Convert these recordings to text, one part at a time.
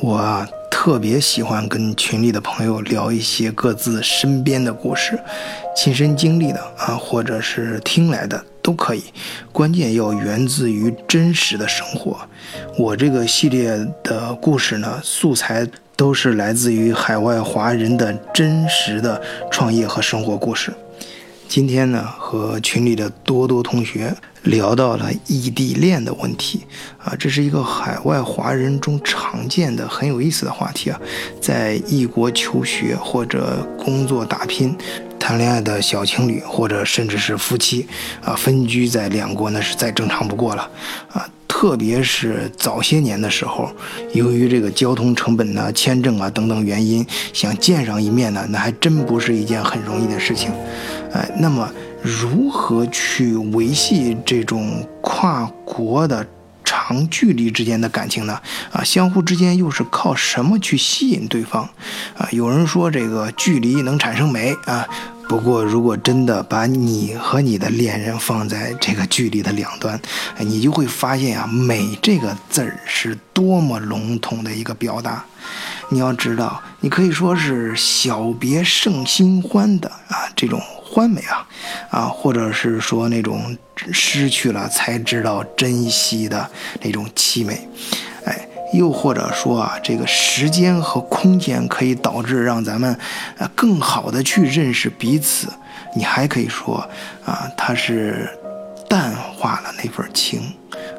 我啊特别喜欢跟群里的朋友聊一些各自身边的故事，亲身经历的啊，或者是听来的都可以，关键要源自于真实的生活。我这个系列的故事呢，素材都是来自于海外华人的真实的创业和生活故事。今天呢，和群里的多多同学聊到了异地恋的问题啊，这是一个海外华人中常见的很有意思的话题啊。在异国求学或者工作打拼、谈恋爱的小情侣，或者甚至是夫妻啊，分居在两国那是再正常不过了啊。特别是早些年的时候，由于这个交通成本呢、签证啊等等原因，想见上一面呢，那还真不是一件很容易的事情。哎，那么如何去维系这种跨国的长距离之间的感情呢？啊，相互之间又是靠什么去吸引对方？啊，有人说这个距离能产生美啊。不过，如果真的把你和你的恋人放在这个距离的两端，你就会发现啊，美这个字儿是多么笼统的一个表达。你要知道，你可以说是小别胜新欢的啊，这种欢美啊，啊，或者是说那种失去了才知道珍惜的那种凄美。哎又或者说啊，这个时间和空间可以导致让咱们，呃，更好的去认识彼此。你还可以说啊，它是淡化了那份情，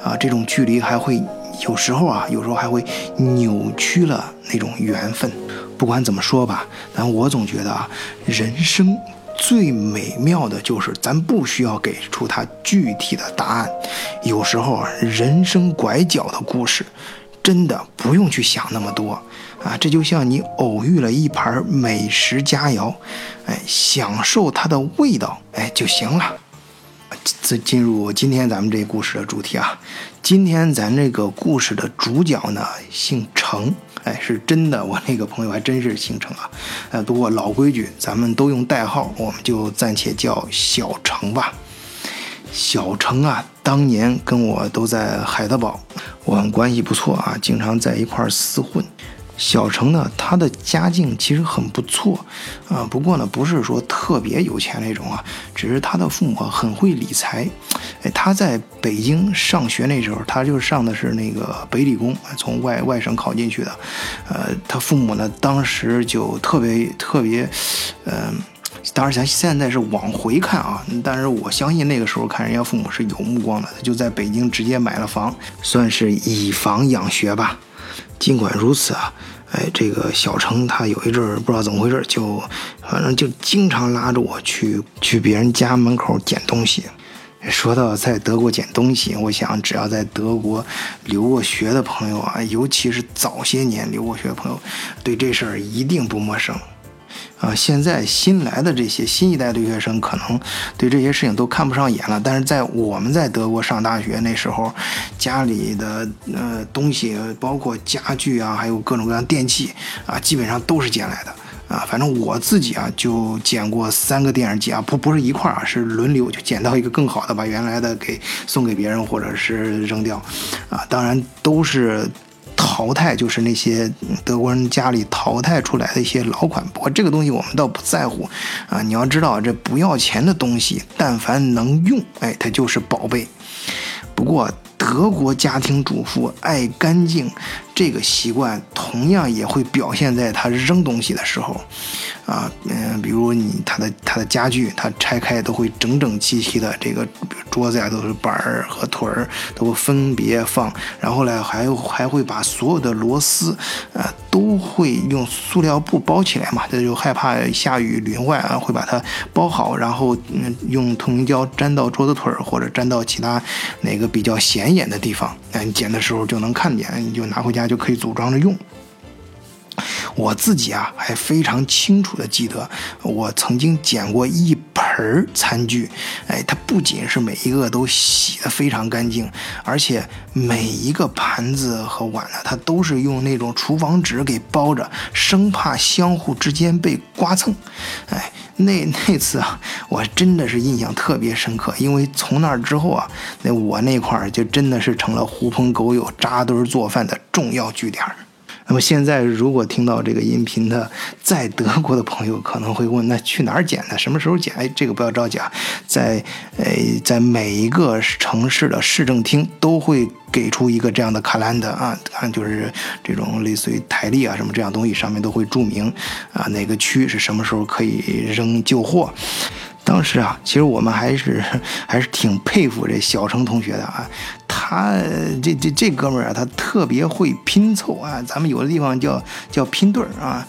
啊，这种距离还会有时候啊，有时候还会扭曲了那种缘分。不管怎么说吧，但我总觉得啊，人生最美妙的就是咱不需要给出它具体的答案。有时候啊，人生拐角的故事。真的不用去想那么多啊！这就像你偶遇了一盘美食佳肴，哎，享受它的味道，哎就行了。进进入今天咱们这故事的主题啊，今天咱这个故事的主角呢姓程，哎，是真的，我那个朋友还真是姓程啊。呃，不过老规矩，咱们都用代号，我们就暂且叫小程吧。小程啊，当年跟我都在海德堡，我们关系不错啊，经常在一块厮混。小程呢，他的家境其实很不错啊，不过呢，不是说特别有钱那种啊，只是他的父母很会理财。哎，他在北京上学那时候，他就上的是那个北理工，从外外省考进去的。呃，他父母呢，当时就特别特别，嗯。当然，咱现在是往回看啊，但是我相信那个时候看人家父母是有目光的，就在北京直接买了房，算是以房养学吧。尽管如此啊，哎，这个小程他有一阵儿不知道怎么回事，就反正就经常拉着我去去别人家门口捡东西。说到在德国捡东西，我想只要在德国留过学的朋友啊，尤其是早些年留过学的朋友，对这事儿一定不陌生。啊，现在新来的这些新一代留学生可能对这些事情都看不上眼了，但是在我们在德国上大学那时候，家里的呃东西，包括家具啊，还有各种各样电器啊，基本上都是捡来的啊。反正我自己啊，就捡过三个电视机啊，不不是一块儿啊，是轮流就捡到一个更好的，把原来的给送给别人或者是扔掉啊。当然都是。淘汰就是那些德国人家里淘汰出来的一些老款，不过这个东西我们倒不在乎啊。你要知道，这不要钱的东西，但凡能用，哎，它就是宝贝。不过德国家庭主妇爱干净这个习惯，同样也会表现在他扔东西的时候。啊，嗯，比如你他的他的家具，他拆开都会整整齐齐的，这个桌子呀都是板儿和腿儿都分别放，然后呢还还会把所有的螺丝，呃，都会用塑料布包起来嘛，这就害怕下雨淋坏啊，会把它包好，然后嗯用透明胶粘到桌子腿儿或者粘到其他哪个比较显眼的地方，哎，你捡的时候就能看见，你就拿回家就可以组装着用。我自己啊，还非常清楚的记得，我曾经捡过一盆餐具，哎，它不仅是每一个都洗得非常干净，而且每一个盘子和碗呢，它都是用那种厨房纸给包着，生怕相互之间被刮蹭。哎，那 那次啊，我真的是印象特别深刻，因为从那之后啊，那我那块儿就真的是成了狐朋狗友扎堆做饭的重要据点儿。那么现在如果听到这个音频的在德国的朋友可能会问：那去哪儿捡呢？什么时候捡？哎，这个不要着急啊，在呃，在每一个城市的市政厅都会给出一个这样的卡兰德啊，看就是这种类似于台历啊什么这样东西，上面都会注明啊哪个区是什么时候可以扔旧货。当时啊，其实我们还是 还是挺佩服这小程同学的啊，他这这这哥们儿啊，他特别会拼凑啊，咱们有的地方叫叫拼对儿啊。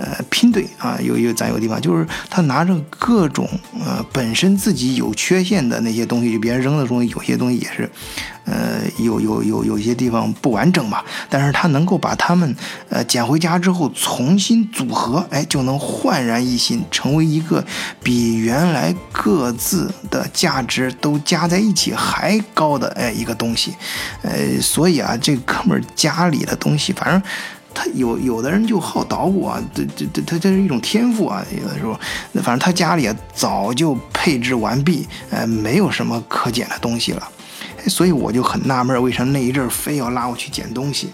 呃，拼对啊，有有咱有地方，就是他拿着各种呃本身自己有缺陷的那些东西，就别人扔的东西，有些东西也是，呃，有有有有些地方不完整吧，但是他能够把它们呃捡回家之后重新组合，哎，就能焕然一新，成为一个比原来各自的价值都加在一起还高的哎一个东西，呃，所以啊，这哥们儿家里的东西，反正。他有有的人就好捣鼓啊，这这这他这是一种天赋啊。有的时候，那反正他家里早就配置完毕，呃，没有什么可捡的东西了。所以我就很纳闷，为什么那一阵非要拉我去捡东西。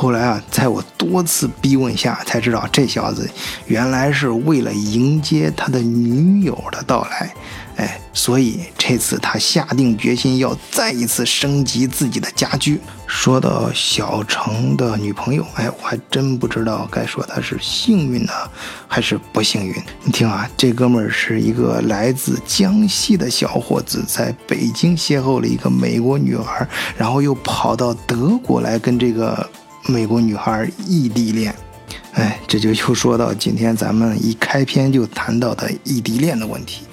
后来啊，在我多次逼问下，才知道这小子原来是为了迎接他的女友的到来。哎，所以这次他下定决心要再一次升级自己的家居。说到小程的女朋友，哎，我还真不知道该说他是幸运呢，还是不幸运。你听啊，这哥们儿是一个来自江西的小伙子，在北京邂逅了一个美国女孩，然后又跑到德国来跟这个美国女孩异地恋。哎，这就又说到今天咱们一开篇就谈到的异地恋的问题，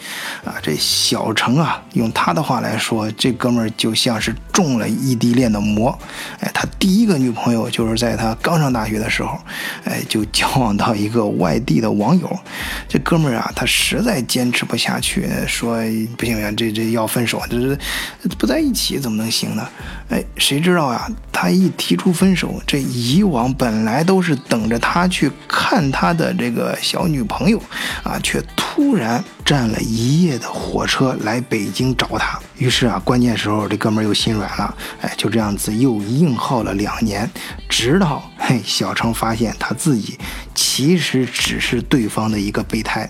啊，这小程啊，用他的话来说，这哥们儿就像是中了异地恋的魔。哎，他第一个女朋友就是在他刚上大学的时候，哎，就交往到一个外地的网友。这哥们儿啊，他实在坚持不下去，说不行呀，这这要分手，这这不在一起怎么能行呢？哎，谁知道呀？他一提出分手，这以往本来都是等着他去看他的这个小女朋友，啊，却突然站了一夜的火车来北京找他。于是啊，关键时候这哥们儿又心软了，哎，就这样子又硬耗了两年，直到嘿小程发现他自己其实只是对方的一个备胎。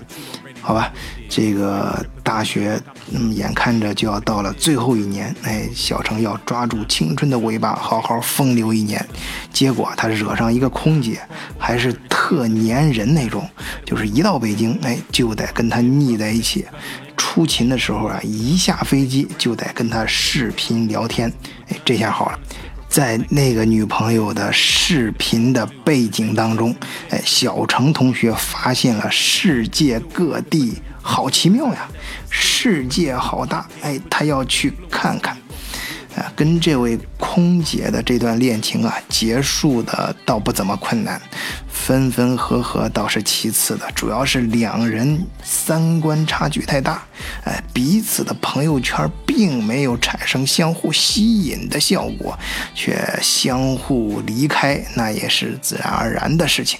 好吧，这个大学，嗯，眼看着就要到了最后一年，哎，小程要抓住青春的尾巴，好好风流一年。结果他惹上一个空姐，还是特粘人那种，就是一到北京，哎，就得跟他腻在一起。出勤的时候啊，一下飞机就得跟他视频聊天，哎，这下好了。在那个女朋友的视频的背景当中，哎，小程同学发现了世界各地好奇妙呀，世界好大，哎，他要去看看。啊，跟这位空姐的这段恋情啊，结束的倒不怎么困难，分分合合倒是其次的，主要是两人三观差距太大，哎，彼此的朋友圈并没有产生相互吸引的效果，却相互离开，那也是自然而然的事情。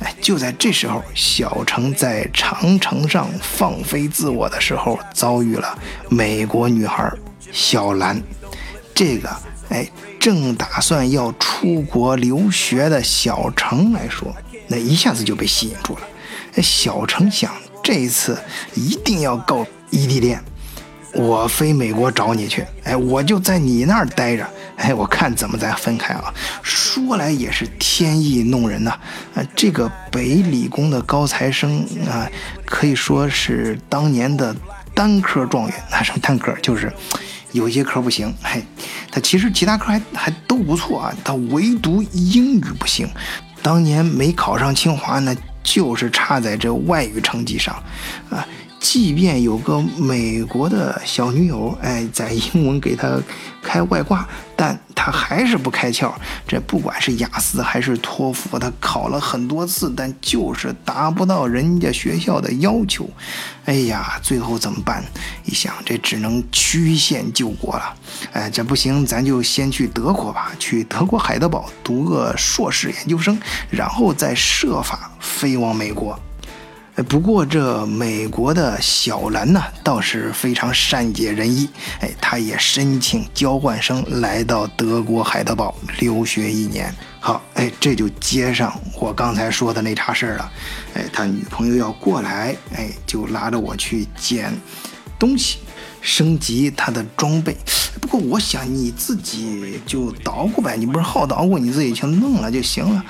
哎，就在这时候，小程在长城上放飞自我的时候，遭遇了美国女孩小兰。这个哎，正打算要出国留学的小程来说，那一下子就被吸引住了。哎，小程想，这一次一定要告异地恋，我飞美国找你去，哎，我就在你那儿待着，哎，我看怎么再分开啊。说来也是天意弄人呐，啊，这个北理工的高材生啊，可以说是当年的单科状元，那什么单科就是。有些科不行，嘿，他其实其他科还还都不错啊，他唯独英语不行。当年没考上清华呢，就是差在这外语成绩上，啊，即便有个美国的小女友，哎，在英文给他开外挂，但。他还是不开窍，这不管是雅思还是托福，他考了很多次，但就是达不到人家学校的要求。哎呀，最后怎么办？一想，这只能曲线救国了。哎，这不行，咱就先去德国吧，去德国海德堡读个硕士研究生，然后再设法飞往美国。不过这美国的小兰呢，倒是非常善解人意。哎，她也申请交换生来到德国海德堡留学一年。好，哎，这就接上我刚才说的那茬事儿了。哎，他女朋友要过来，哎，就拉着我去捡东西。升级他的装备，不过我想你自己就捣鼓呗，你不是好捣鼓，你自己去弄了就行了。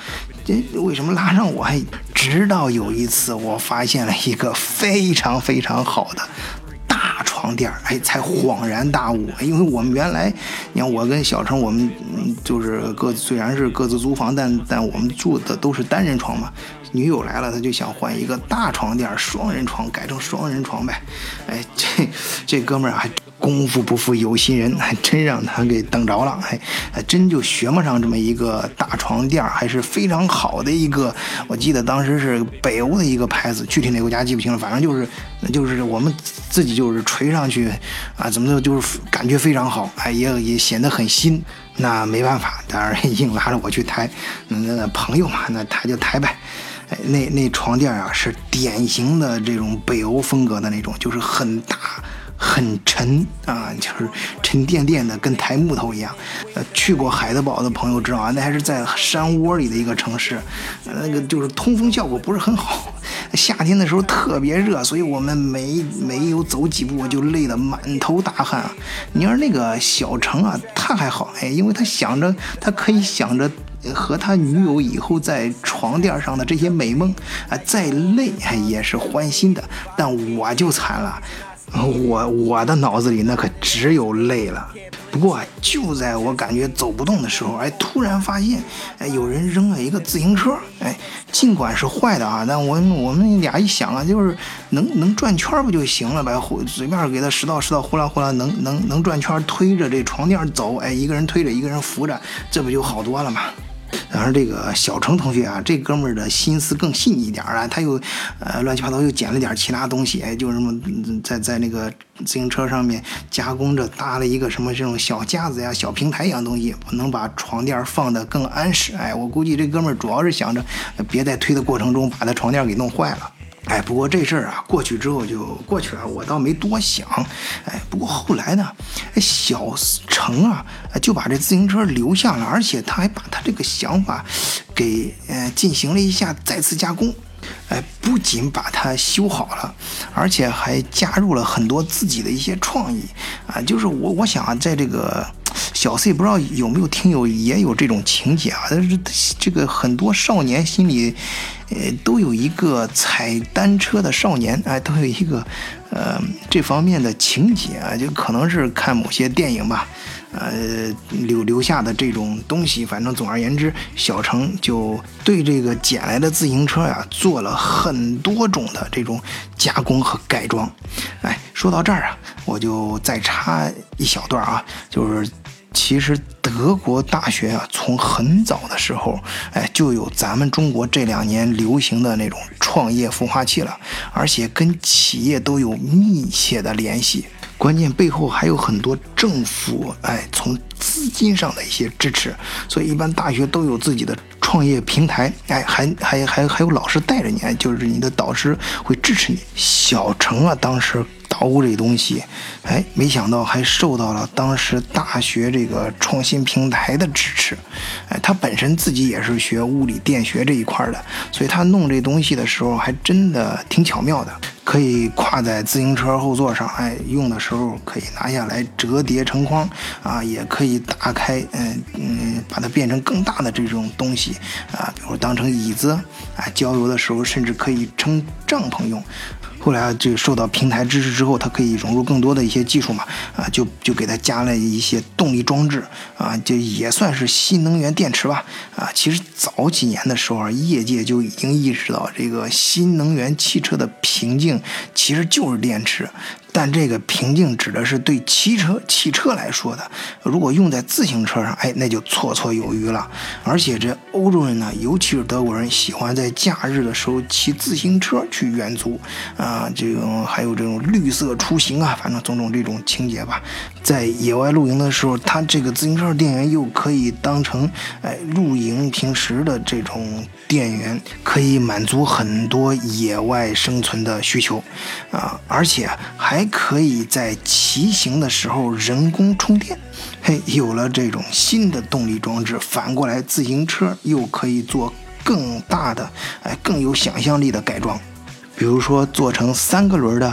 这为什么拉上我？还直到有一次我发现了一个非常非常好的大床垫，哎，才恍然大悟。因为我们原来，你看我跟小程，我们就是各自虽然是各自租房，但但我们住的都是单人床嘛。女友来了，他就想换一个大床垫，双人床改成双人床呗。哎，这这哥们儿还功夫不负有心人，还真让他给等着了。哎，还真就学不上这么一个大床垫，还是非常好的一个。我记得当时是北欧的一个牌子，具体哪个国家记不清了，反正就是就是我们自己就是垂上去啊，怎么的就是感觉非常好，哎，也也显得很新。那没办法，当然硬拉着我去抬，那那朋友嘛，那抬就抬呗。那那床垫啊，是典型的这种北欧风格的那种，就是很大很沉啊，就是沉甸甸的，跟抬木头一样。呃，去过海德堡的朋友知道啊，那还是在山窝里的一个城市，那个就是通风效果不是很好。夏天的时候特别热，所以我们没没有走几步就累得满头大汗啊。你说那个小城啊，它还好，哎，因为他想着他可以想着。和他女友以后在床垫上的这些美梦啊，再累也是欢心的。但我就惨了，我我的脑子里那可只有累了。不过就在我感觉走不动的时候，哎，突然发现，哎，有人扔了一个自行车，哎，尽管是坏的啊，但我我们俩一想啊，就是能能转圈不就行了呗？随便给他拾到拾到，呼啦呼啦，能能能转圈，推着这床垫走，哎，一个人推着，一个人扶着，这不就好多了吗？然后这个小程同学啊，这哥们儿的心思更细腻一点啊，他又呃乱七八糟又捡了点其他东西，哎，就什么在在那个自行车上面加工着搭了一个什么这种小架子呀、小平台一样东西，能把床垫放得更安适。哎，我估计这哥们儿主要是想着别在推的过程中把他床垫给弄坏了。哎，不过这事儿啊，过去之后就过去了，我倒没多想。哎，不过后来呢，小程啊，就把这自行车留下了，而且他还把他这个想法给呃进行了一下再次加工。哎，不仅把它修好了，而且还加入了很多自己的一些创意啊。就是我我想，在这个小 C 不知道有没有听友也有这种情节啊，但是这个很多少年心里。呃，都有一个踩单车的少年，哎，都有一个，呃，这方面的情节啊，就可能是看某些电影吧，呃，留留下的这种东西。反正总而言之，小程就对这个捡来的自行车呀，做了很多种的这种加工和改装。哎，说到这儿啊，我就再插一小段啊，就是。其实德国大学啊，从很早的时候，哎，就有咱们中国这两年流行的那种创业孵化器了，而且跟企业都有密切的联系。关键背后还有很多政府，哎，从资金上的一些支持。所以一般大学都有自己的创业平台，哎，还还还还有老师带着你，就是你的导师会支持你。小程啊，当时。捣鼓这东西，哎，没想到还受到了当时大学这个创新平台的支持，哎，他本身自己也是学物理电学这一块的，所以他弄这东西的时候还真的挺巧妙的，可以挎在自行车后座上，哎，用的时候可以拿下来折叠成筐，啊，也可以打开，嗯嗯，把它变成更大的这种东西，啊，比如当成椅子，啊，郊游的时候甚至可以撑帐篷用。后来，就受到平台支持之后，它可以融入更多的一些技术嘛，啊，就就给它加了一些动力装置，啊，就也算是新能源电池吧，啊，其实早几年的时候啊，业界就已经意识到这个新能源汽车的瓶颈其实就是电池。但这个瓶颈指的是对汽车汽车来说的，如果用在自行车上，哎，那就绰绰有余了。而且这欧洲人呢，尤其是德国人，喜欢在假日的时候骑自行车去远足，啊，这种还有这种绿色出行啊，反正种种这种情节吧。在野外露营的时候，它这个自行车电源又可以当成哎露营平时的这种电源，可以满足很多野外生存的需求啊，而且还可以在骑行的时候人工充电。嘿，有了这种新的动力装置，反过来自行车又可以做更大的哎更有想象力的改装，比如说做成三个轮的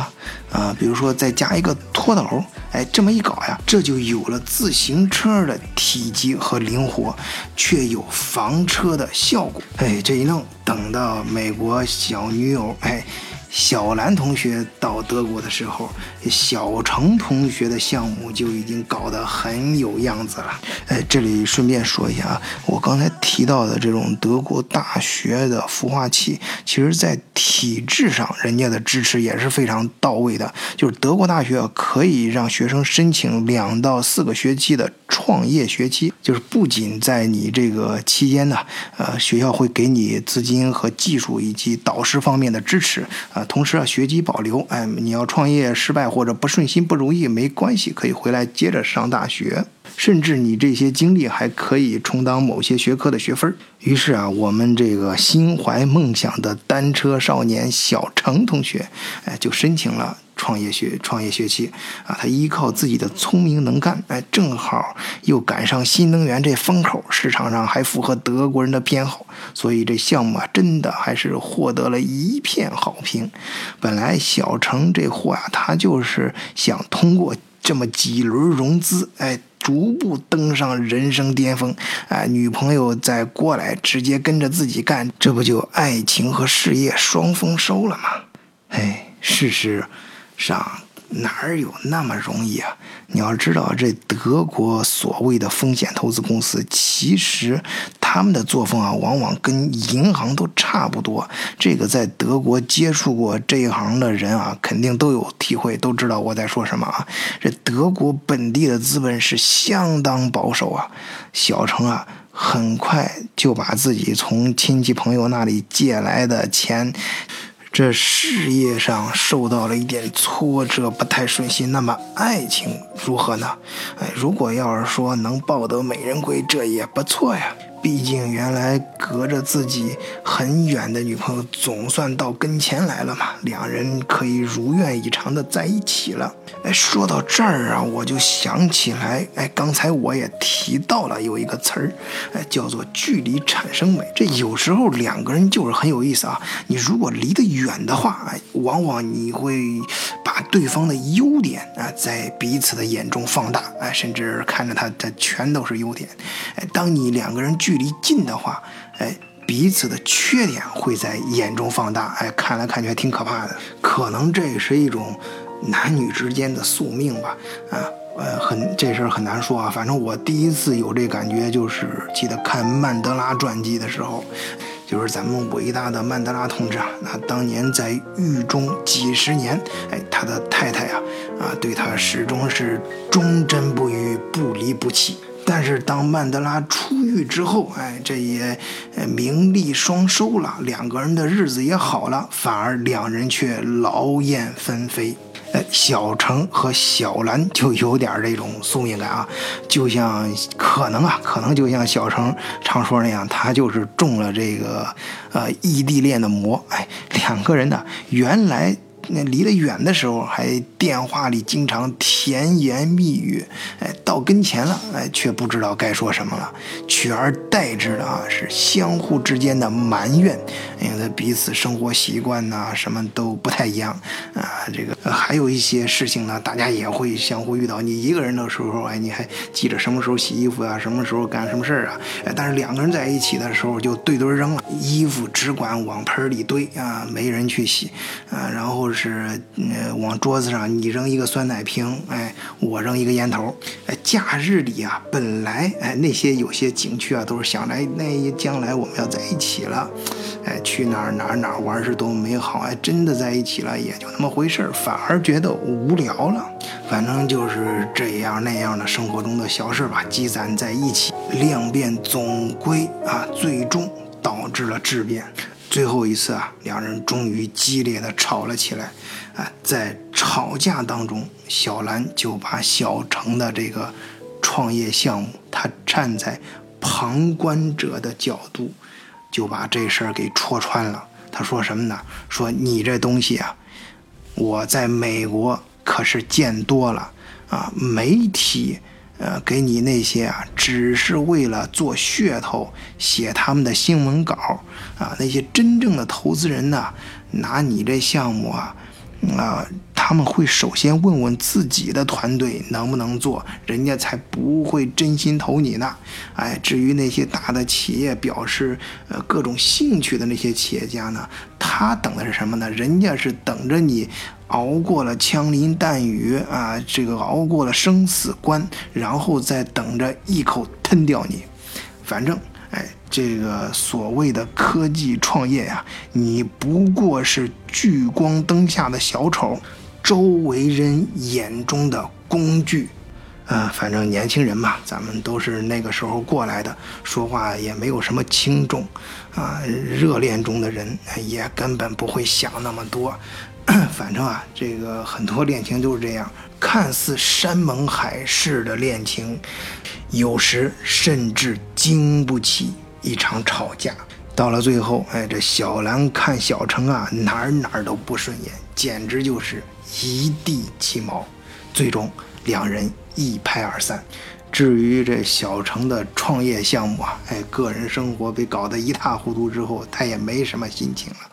啊，比如说再加一个拖斗。哎，这么一搞呀，这就有了自行车的体积和灵活，却有房车的效果。哎，这一弄，等到美国小女友，哎。小兰同学到德国的时候，小程同学的项目就已经搞得很有样子了。哎，这里顺便说一下啊，我刚才提到的这种德国大学的孵化器，其实在体制上人家的支持也是非常到位的。就是德国大学可以让学生申请两到四个学期的创业学期，就是不仅在你这个期间呢，呃，学校会给你资金和技术以及导师方面的支持啊。同时啊，学籍保留，哎，你要创业失败或者不顺心、不如意，没关系，可以回来接着上大学，甚至你这些经历还可以充当某些学科的学分。于是啊，我们这个心怀梦想的单车少年小程同学，哎，就申请了。创业学创业学期啊，他依靠自己的聪明能干，哎，正好又赶上新能源这风口，市场上还符合德国人的偏好，所以这项目啊，真的还是获得了一片好评。本来小程这货啊，他就是想通过这么几轮融资，哎，逐步登上人生巅峰，哎，女朋友再过来直接跟着自己干，这不就爱情和事业双丰收了吗？哎，事实。上哪儿有那么容易啊？你要知道，这德国所谓的风险投资公司，其实他们的作风啊，往往跟银行都差不多。这个在德国接触过这一行的人啊，肯定都有体会，都知道我在说什么啊。这德国本地的资本是相当保守啊。小程啊，很快就把自己从亲戚朋友那里借来的钱。这事业上受到了一点挫折，不太顺心。那么爱情如何呢？哎，如果要是说能抱得美人归，这也不错呀。毕竟原来隔着自己很远的女朋友，总算到跟前来了嘛，两人可以如愿以偿的在一起了。哎，说到这儿啊，我就想起来，哎，刚才我也提到了有一个词儿，哎，叫做距离产生美。这有时候两个人就是很有意思啊。你如果离得远的话，哎，往往你会把对方的优点啊，在彼此的眼中放大，哎，甚至看着他他全都是优点。哎，当你两个人距离近的话，哎，彼此的缺点会在眼中放大，哎，看来看去还挺可怕的。可能这也是一种。男女之间的宿命吧，啊，呃，很这事儿很难说啊。反正我第一次有这感觉，就是记得看曼德拉传记的时候，就是咱们伟大的曼德拉同志啊，那当年在狱中几十年，哎，他的太太啊，啊，对他始终是忠贞不渝、不离不弃。但是当曼德拉出狱之后，哎，这也名利双收了，两个人的日子也好了，反而两人却劳燕分飞。哎，小程和小兰就有点这种宿命感啊，就像可能啊，可能就像小程常说那样，他就是中了这个呃异地恋的魔。哎，两个人呢，原来。那离得远的时候，还电话里经常甜言蜜语，哎，到跟前了，哎，却不知道该说什么了，取而代之的啊是相互之间的埋怨，因为彼此生活习惯呐什么都不太一样啊，这个还有一些事情呢，大家也会相互遇到。你一个人的时候，哎，你还记着什么时候洗衣服啊，什么时候干什么事儿啊？但是两个人在一起的时候，就对堆扔了，衣服只管往盆里堆啊，没人去洗啊，然后是。呃，往桌子上你扔一个酸奶瓶，哎，我扔一个烟头，哎，假日里啊，本来哎那些有些景区啊，都是想来那将来我们要在一起了，哎，去哪儿哪儿哪儿玩是多么美好，哎，真的在一起了也就那么回事儿，反而觉得无聊了。反正就是这样那样的生活中的小事吧，积攒在一起，量变总归啊，最终导致了质变。最后一次啊，两人终于激烈的吵了起来。啊，在吵架当中，小兰就把小程的这个创业项目，他站在旁观者的角度，就把这事儿给戳穿了。他说什么呢？说你这东西啊，我在美国可是见多了啊，媒体。呃，给你那些啊，只是为了做噱头，写他们的新闻稿啊。那些真正的投资人呢，拿你这项目啊，啊，他们会首先问问自己的团队能不能做，人家才不会真心投你呢。哎，至于那些大的企业表示呃各种兴趣的那些企业家呢，他等的是什么呢？人家是等着你。熬过了枪林弹雨啊，这个熬过了生死关，然后再等着一口吞掉你。反正，哎，这个所谓的科技创业呀，你不过是聚光灯下的小丑，周围人眼中的工具。啊，反正年轻人嘛，咱们都是那个时候过来的，说话也没有什么轻重。啊，热恋中的人也根本不会想那么多。反正啊，这个很多恋情都是这样，看似山盟海誓的恋情，有时甚至经不起一场吵架。到了最后，哎，这小兰看小程啊，哪儿哪儿都不顺眼，简直就是一地鸡毛。最终，两人一拍而散。至于这小程的创业项目啊，哎，个人生活被搞得一塌糊涂之后，他也没什么心情了。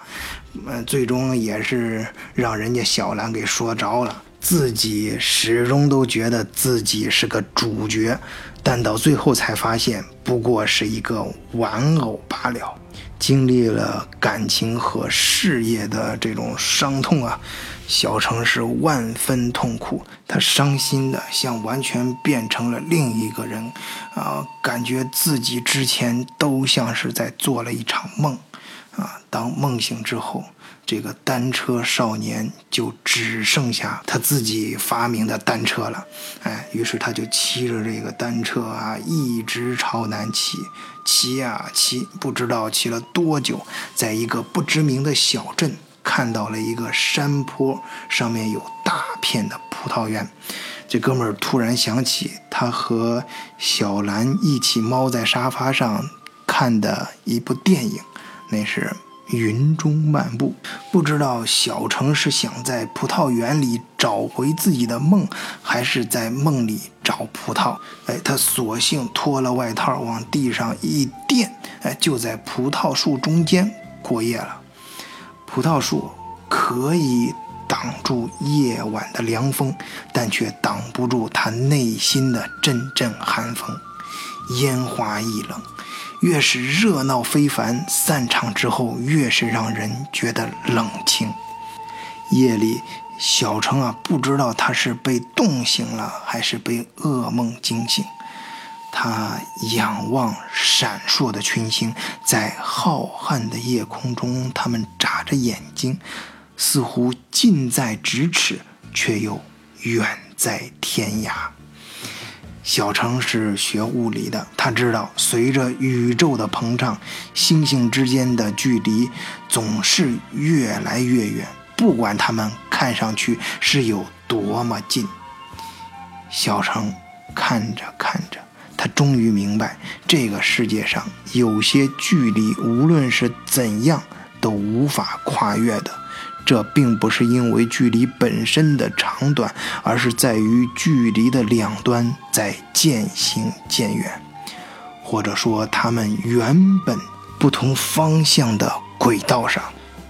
嗯，最终也是让人家小兰给说着了，自己始终都觉得自己是个主角，但到最后才发现不过是一个玩偶罢了。经历了感情和事业的这种伤痛啊，小程是万分痛苦，他伤心的像完全变成了另一个人，啊，感觉自己之前都像是在做了一场梦。啊！当梦醒之后，这个单车少年就只剩下他自己发明的单车了。哎，于是他就骑着这个单车啊，一直朝南骑，骑呀骑，不知道骑了多久，在一个不知名的小镇看到了一个山坡，上面有大片的葡萄园。这哥们儿突然想起他和小兰一起猫在沙发上看的一部电影。那是云中漫步，不知道小城是想在葡萄园里找回自己的梦，还是在梦里找葡萄。哎，他索性脱了外套，往地上一垫，哎，就在葡萄树中间过夜了。葡萄树可以挡住夜晚的凉风，但却挡不住他内心的阵阵寒风，烟花易冷。越是热闹非凡，散场之后越是让人觉得冷清。夜里，小程啊，不知道他是被冻醒了，还是被噩梦惊醒。他仰望闪烁的群星，在浩瀚的夜空中，他们眨着眼睛，似乎近在咫尺，却又远在天涯。小程是学物理的，他知道，随着宇宙的膨胀，星星之间的距离总是越来越远，不管它们看上去是有多么近。小程看着看着，他终于明白，这个世界上有些距离，无论是怎样都无法跨越的。这并不是因为距离本身的长短，而是在于距离的两端在渐行渐远，或者说他们原本不同方向的轨道上。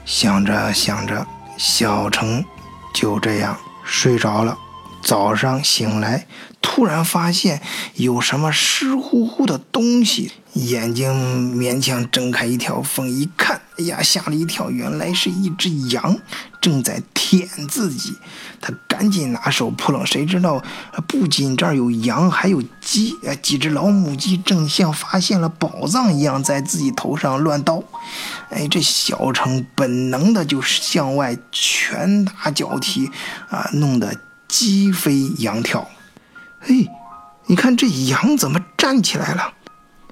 想着想着，小城就这样睡着了。早上醒来。突然发现有什么湿乎乎的东西，眼睛勉强睁开一条缝，一看，哎呀，吓了一跳，原来是一只羊正在舔自己。他赶紧拿手扑棱，谁知道不仅这儿有羊，还有鸡，哎，几只老母鸡正像发现了宝藏一样在自己头上乱叨。哎，这小程本能的就是向外拳打脚踢，啊，弄得鸡飞羊跳。嘿，你看这羊怎么站起来了？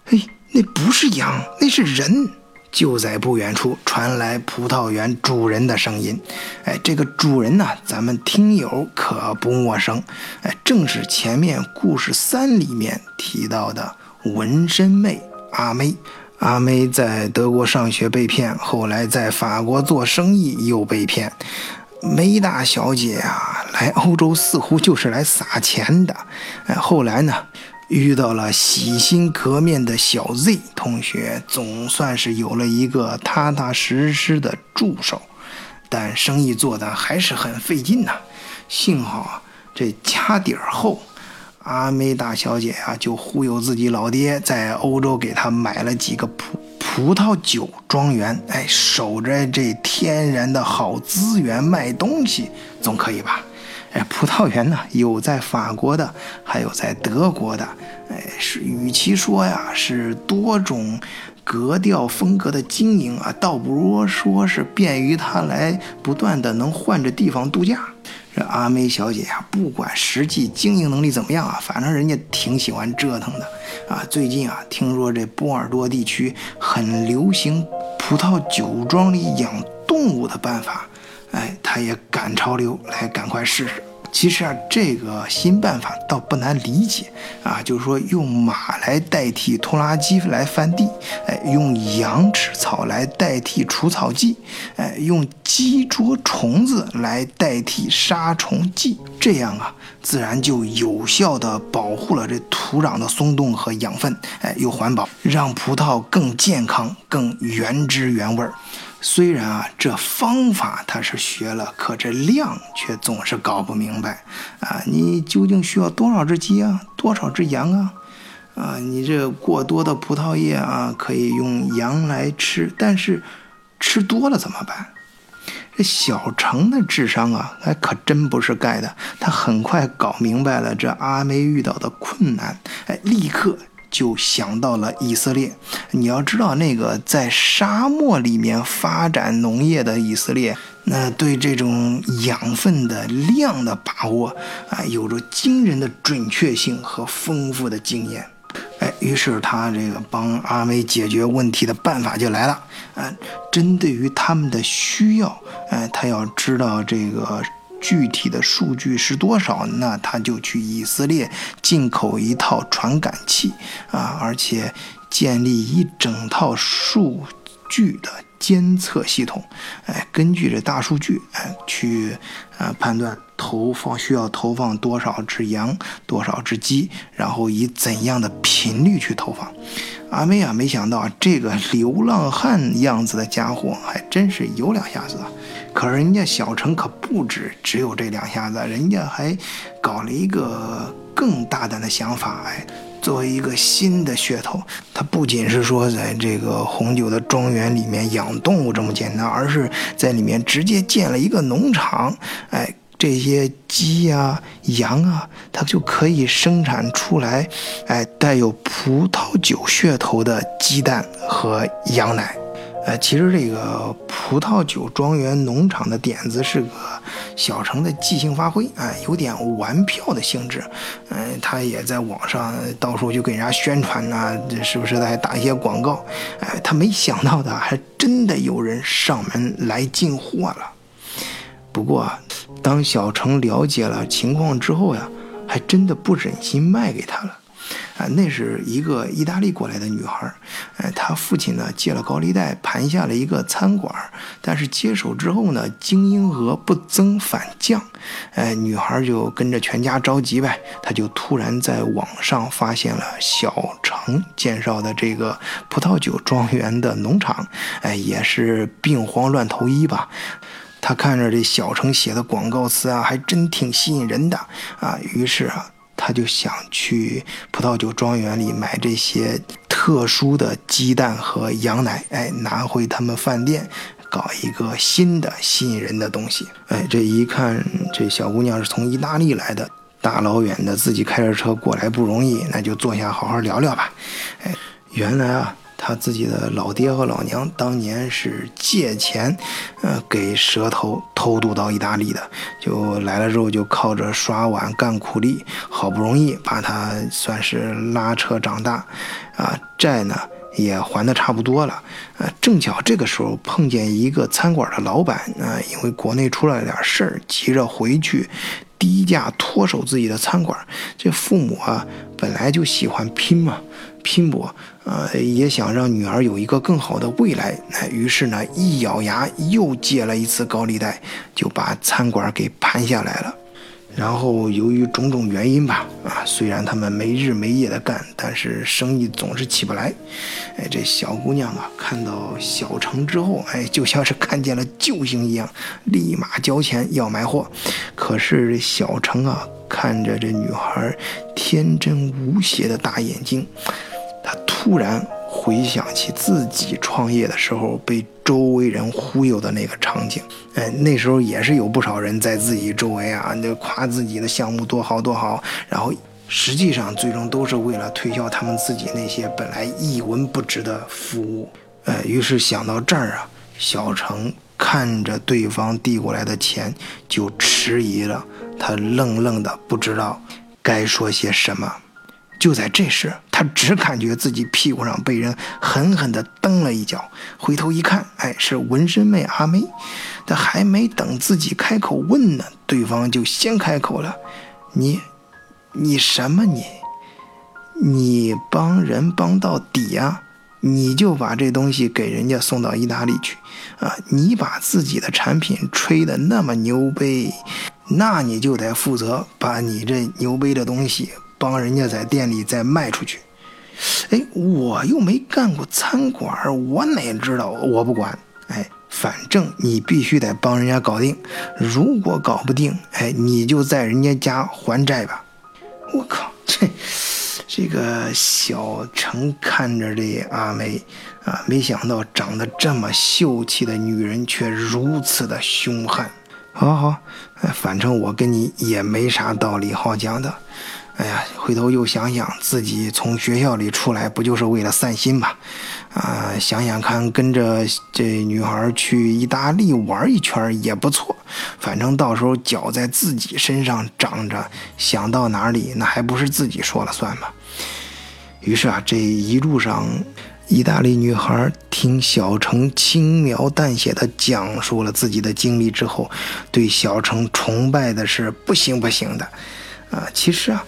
嘿，那不是羊，那是人。就在不远处传来葡萄园主人的声音。哎，这个主人呢，咱们听友可不陌生。哎，正是前面故事三里面提到的纹身妹阿妹。阿妹在德国上学被骗，后来在法国做生意又被骗。梅大小姐啊，来欧洲似乎就是来撒钱的。哎，后来呢？遇到了洗心革面的小 Z 同学，总算是有了一个踏踏实实的助手，但生意做的还是很费劲呐。幸好这家底儿厚，阿梅大小姐啊就忽悠自己老爹，在欧洲给他买了几个葡葡萄酒庄园，哎，守着这天然的好资源卖东西，总可以吧？哎，葡萄园呢，有在法国的，还有在德国的。哎，是与其说呀是多种格调风格的经营啊，倒不如说是便于他来不断的能换着地方度假。这阿梅小姐呀，不管实际经营能力怎么样啊，反正人家挺喜欢折腾的啊。最近啊，听说这波尔多地区很流行葡萄酒庄里养动物的办法。哎，他也赶潮流来，赶快试试。其实啊，这个新办法倒不难理解啊，就是说用马来代替拖拉机来翻地，哎，用羊吃草来代替除草剂，哎，用鸡捉虫子来代替杀虫剂，这样啊，自然就有效的保护了这土壤的松动和养分，哎，又环保，让葡萄更健康、更原汁原味儿。虽然啊，这方法他是学了，可这量却总是搞不明白啊！你究竟需要多少只鸡啊？多少只羊啊？啊，你这过多的葡萄叶啊，可以用羊来吃，但是吃多了怎么办？这小程的智商啊，还可真不是盖的。他很快搞明白了这阿梅遇到的困难，哎，立刻。就想到了以色列，你要知道，那个在沙漠里面发展农业的以色列，那对这种养分的量的把握啊，有着惊人的准确性和丰富的经验。哎，于是他这个帮阿梅解决问题的办法就来了啊，针对于他们的需要，哎，他要知道这个。具体的数据是多少？那他就去以色列进口一套传感器啊，而且建立一整套数据的监测系统。哎，根据这大数据，哎，去啊判断投放需要投放多少只羊、多少只鸡，然后以怎样的频率去投放。阿妹啊，没想到这个流浪汉样子的家伙还真是有两下子啊。可是人家小陈可不止只有这两下子，人家还搞了一个更大胆的想法。哎，作为一个新的噱头，它不仅是说在这个红酒的庄园里面养动物这么简单，而是在里面直接建了一个农场。哎，这些鸡呀、羊啊，它就可以生产出来，哎，带有葡萄酒噱头的鸡蛋和羊奶。呃，其实这个葡萄酒庄园农场的点子是个小程的即兴发挥，哎，有点玩票的性质。嗯，他也在网上到处就给人家宣传呐，这是不是在打一些广告？哎，他没想到的，还真的有人上门来进货了。不过，当小程了解了情况之后呀，还真的不忍心卖给他了。啊，那是一个意大利过来的女孩，哎，他父亲呢借了高利贷盘下了一个餐馆，但是接手之后呢，经营额不增反降，哎，女孩就跟着全家着急呗，她就突然在网上发现了小程介绍的这个葡萄酒庄园的农场，哎，也是病慌乱投医吧，她看着这小程写的广告词啊，还真挺吸引人的啊，于是啊。他就想去葡萄酒庄园里买这些特殊的鸡蛋和羊奶，哎，拿回他们饭店，搞一个新的吸引人的东西。哎，这一看，这小姑娘是从意大利来的，大老远的自己开着车过来不容易，那就坐下好好聊聊吧。哎，原来啊。他自己的老爹和老娘当年是借钱，呃，给蛇头偷渡到意大利的，就来了之后就靠着刷碗干苦力，好不容易把他算是拉扯长大，啊，债呢也还的差不多了，呃，正巧这个时候碰见一个餐馆的老板，啊，因为国内出了点事儿，急着回去，低价脱手自己的餐馆。这父母啊，本来就喜欢拼嘛，拼搏，呃，也想让女儿有一个更好的未来，哎，于是呢，一咬牙又借了一次高利贷，就把餐馆给盘下来了。然后由于种种原因吧，啊，虽然他们没日没夜的干，但是生意总是起不来。哎，这小姑娘啊，看到小程之后，哎，就像是看见了救星一样，立马交钱要买货。可是小程啊，看着这女孩天真无邪的大眼睛，他突然。回想起自己创业的时候被周围人忽悠的那个场景，哎，那时候也是有不少人在自己周围啊，就夸自己的项目多好多好，然后实际上最终都是为了推销他们自己那些本来一文不值的服务。哎，于是想到这儿啊，小程看着对方递过来的钱就迟疑了，他愣愣的不知道该说些什么。就在这时，他只感觉自己屁股上被人狠狠地蹬了一脚，回头一看，哎，是纹身妹阿梅。他还没等自己开口问呢，对方就先开口了：“你，你什么你？你帮人帮到底呀？你就把这东西给人家送到意大利去啊？你把自己的产品吹得那么牛逼，那你就得负责把你这牛逼的东西。”帮人家在店里再卖出去，哎，我又没干过餐馆，我哪知道？我不管，哎，反正你必须得帮人家搞定。如果搞不定，哎，你就在人家家还债吧。我靠，这这个小程看着这阿梅啊，没想到长得这么秀气的女人却如此的凶悍。好好，反正我跟你也没啥道理好讲的。哎呀，回头又想想，自己从学校里出来不就是为了散心吗？啊，想想看，跟着这女孩去意大利玩一圈也不错。反正到时候脚在自己身上长着，想到哪里那还不是自己说了算吗？于是啊，这一路上，意大利女孩听小城轻描淡写的讲述了自己的经历之后，对小城崇拜的是不行不行的。啊，其实啊。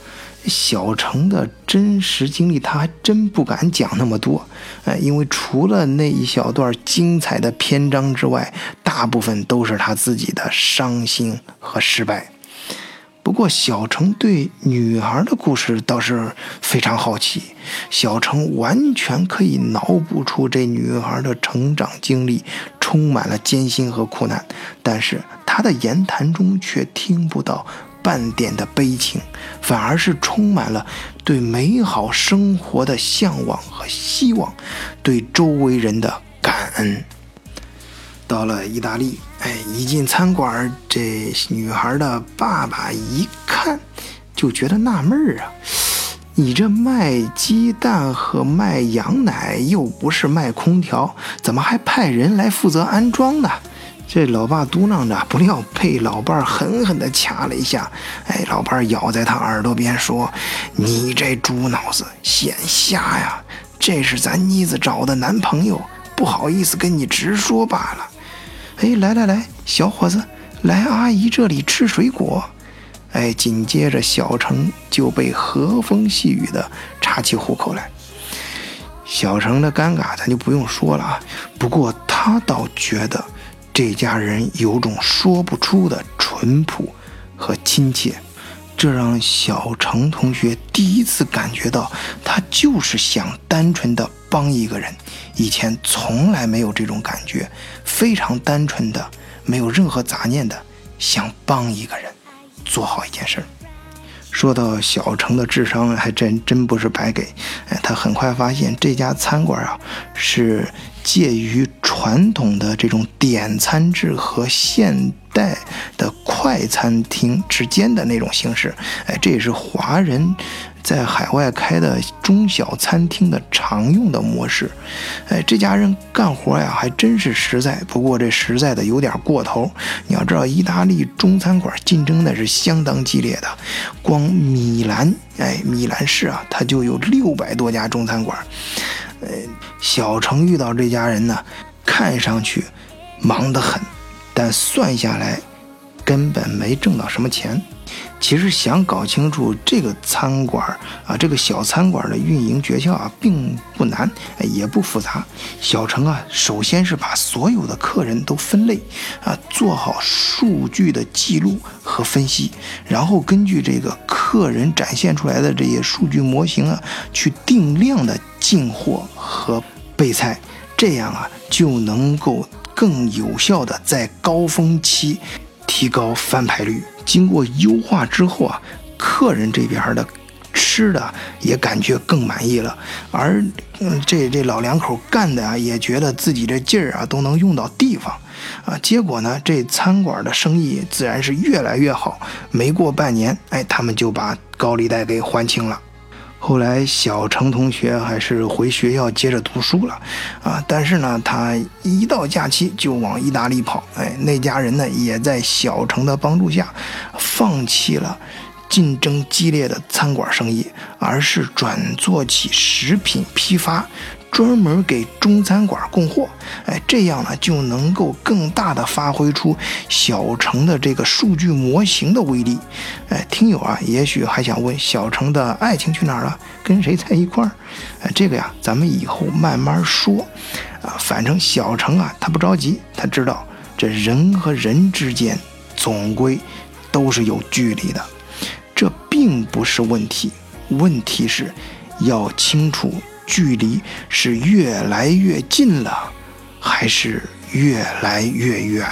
小程的真实经历，他还真不敢讲那么多，呃，因为除了那一小段精彩的篇章之外，大部分都是他自己的伤心和失败。不过，小程对女孩的故事倒是非常好奇，小程完全可以脑补出这女孩的成长经历，充满了艰辛和苦难，但是他的言谈中却听不到。半点的悲情，反而是充满了对美好生活的向往和希望，对周围人的感恩。到了意大利，哎，一进餐馆，这女孩的爸爸一看就觉得纳闷儿啊，你这卖鸡蛋和卖羊奶，又不是卖空调，怎么还派人来负责安装呢？这老爸嘟囔着，不料被老伴儿狠狠地掐了一下。哎，老伴儿咬在他耳朵边说：“你这猪脑子，显瞎呀！这是咱妮子找的男朋友，不好意思跟你直说罢了。”哎，来来来，小伙子，来阿姨这里吃水果。哎，紧接着小程就被和风细雨的插起户口来。小程的尴尬咱就不用说了啊，不过他倒觉得。这家人有种说不出的淳朴和亲切，这让小程同学第一次感觉到，他就是想单纯的帮一个人，以前从来没有这种感觉，非常单纯的，没有任何杂念的想帮一个人，做好一件事儿。说到小程的智商，还真真不是白给，哎，他很快发现这家餐馆啊是。介于传统的这种点餐制和现代的快餐厅之间的那种形式，哎，这也是华人在海外开的中小餐厅的常用的模式。哎，这家人干活呀还真是实在，不过这实在的有点过头。你要知道，意大利中餐馆竞争那是相当激烈的，光米兰，哎，米兰市啊，它就有六百多家中餐馆。呃，小程遇到这家人呢，看上去忙得很，但算下来根本没挣到什么钱。其实想搞清楚这个餐馆啊，这个小餐馆的运营诀窍啊，并不难，也不复杂。小程啊，首先是把所有的客人都分类啊，做好数据的记录和分析，然后根据这个客人展现出来的这些数据模型啊，去定量的进货和备菜，这样啊，就能够更有效的在高峰期提高翻牌率。经过优化之后啊，客人这边的吃的也感觉更满意了，而嗯，这这老两口干的啊，也觉得自己这劲儿啊都能用到地方啊。结果呢，这餐馆的生意自然是越来越好。没过半年，哎，他们就把高利贷给还清了。后来，小程同学还是回学校接着读书了，啊，但是呢，他一到假期就往意大利跑。哎，那家人呢，也在小程的帮助下，放弃了竞争激烈的餐馆生意，而是转做起食品批发。专门给中餐馆供货，哎，这样呢就能够更大的发挥出小程的这个数据模型的威力。哎，听友啊，也许还想问小程的爱情去哪儿了？跟谁在一块儿？哎，这个呀，咱们以后慢慢说。啊，反正小程啊，他不着急，他知道这人和人之间总归都是有距离的，这并不是问题，问题是要清楚。距离是越来越近了，还是越来越远？